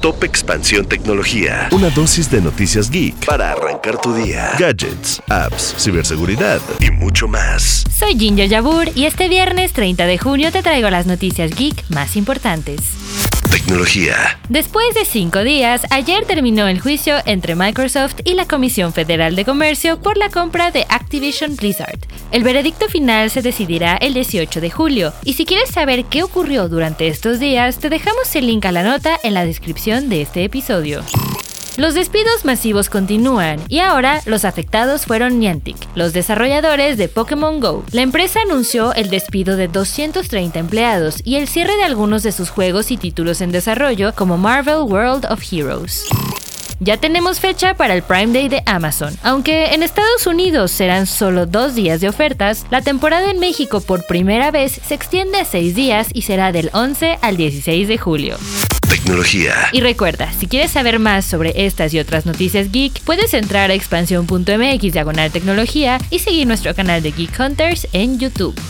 Top Expansión Tecnología. Una dosis de noticias geek para arrancar tu día. Gadgets, apps, ciberseguridad y mucho más. Soy Ginger Yabur y este viernes 30 de junio te traigo las noticias geek más importantes. Tecnología. Después de cinco días, ayer terminó el juicio entre Microsoft y la Comisión Federal de Comercio por la compra de Activision Blizzard. El veredicto final se decidirá el 18 de julio, y si quieres saber qué ocurrió durante estos días, te dejamos el link a la nota en la descripción de este episodio. Los despidos masivos continúan y ahora los afectados fueron Niantic, los desarrolladores de Pokémon Go. La empresa anunció el despido de 230 empleados y el cierre de algunos de sus juegos y títulos en desarrollo como Marvel World of Heroes. Ya tenemos fecha para el Prime Day de Amazon. Aunque en Estados Unidos serán solo dos días de ofertas, la temporada en México por primera vez se extiende a seis días y será del 11 al 16 de julio. Tecnología. Y recuerda, si quieres saber más sobre estas y otras noticias geek, puedes entrar a expansión.mx diagonal tecnología y seguir nuestro canal de Geek Hunters en YouTube.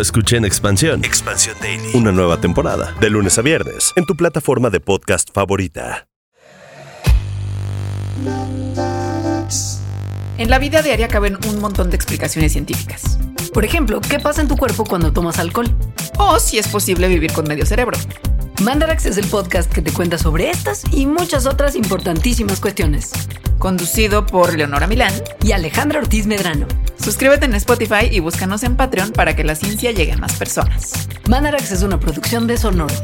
escuché en Expansión. Expansión Daily. Una nueva temporada, de lunes a viernes, en tu plataforma de podcast favorita. En la vida diaria caben un montón de explicaciones científicas. Por ejemplo, ¿qué pasa en tu cuerpo cuando tomas alcohol? O si es posible vivir con medio cerebro. Mandarax es el podcast que te cuenta sobre estas y muchas otras importantísimas cuestiones. Conducido por Leonora Milán y Alejandra Ortiz Medrano. Suscríbete en Spotify y búscanos en Patreon para que la ciencia llegue a más personas. Mandarax es una producción de Sonoro.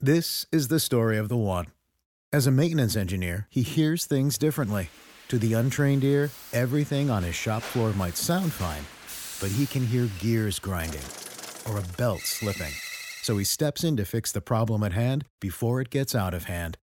This is the story of the one. As a maintenance engineer, he hears things differently. To the untrained ear, everything on his shop floor might sound fine, but he can hear gears grinding or a belt slipping. So he steps in to fix the problem at hand before it gets out of hand.